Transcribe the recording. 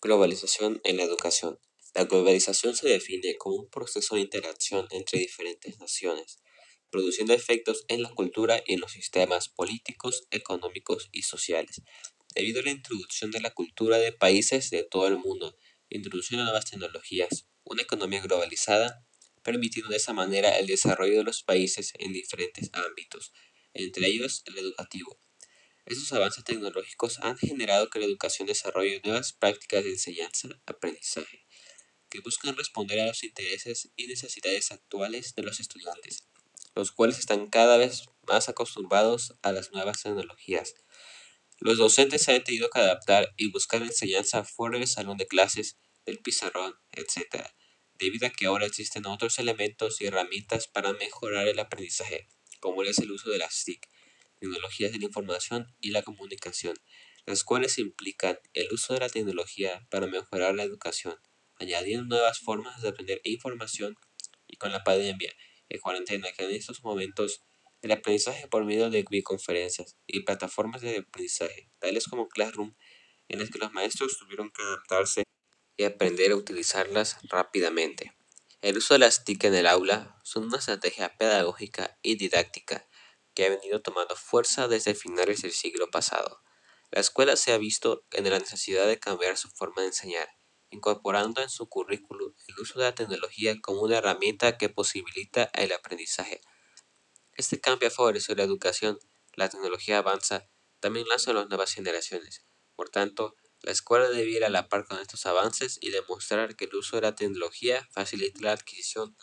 Globalización en la educación. La globalización se define como un proceso de interacción entre diferentes naciones, produciendo efectos en la cultura y en los sistemas políticos, económicos y sociales. Debido a la introducción de la cultura de países de todo el mundo, introduciendo nuevas tecnologías, una economía globalizada, permitiendo de esa manera el desarrollo de los países en diferentes ámbitos, entre ellos el educativo. Estos avances tecnológicos han generado que la educación desarrolle nuevas prácticas de enseñanza-aprendizaje, que buscan responder a los intereses y necesidades actuales de los estudiantes, los cuales están cada vez más acostumbrados a las nuevas tecnologías. Los docentes se han tenido que adaptar y buscar enseñanza fuera del salón de clases, del pizarrón, etc., debido a que ahora existen otros elementos y herramientas para mejorar el aprendizaje, como es el uso de las TIC, tecnologías de la información y la comunicación, las cuales implican el uso de la tecnología para mejorar la educación, añadiendo nuevas formas de aprender información y con la pandemia y cuarentena que en estos momentos el aprendizaje por medio de videoconferencias y plataformas de aprendizaje, tales como Classroom, en las que los maestros tuvieron que adaptarse y aprender a utilizarlas rápidamente. El uso de las TIC en el aula son una estrategia pedagógica y didáctica que ha venido tomando fuerza desde finales del siglo pasado. La escuela se ha visto en la necesidad de cambiar su forma de enseñar, incorporando en su currículum el uso de la tecnología como una herramienta que posibilita el aprendizaje este cambio ha favorecido la educación, la tecnología avanza, también lanza las nuevas generaciones. Por tanto, la escuela debe ir a la par con estos avances y demostrar que el uso de la tecnología facilita la adquisición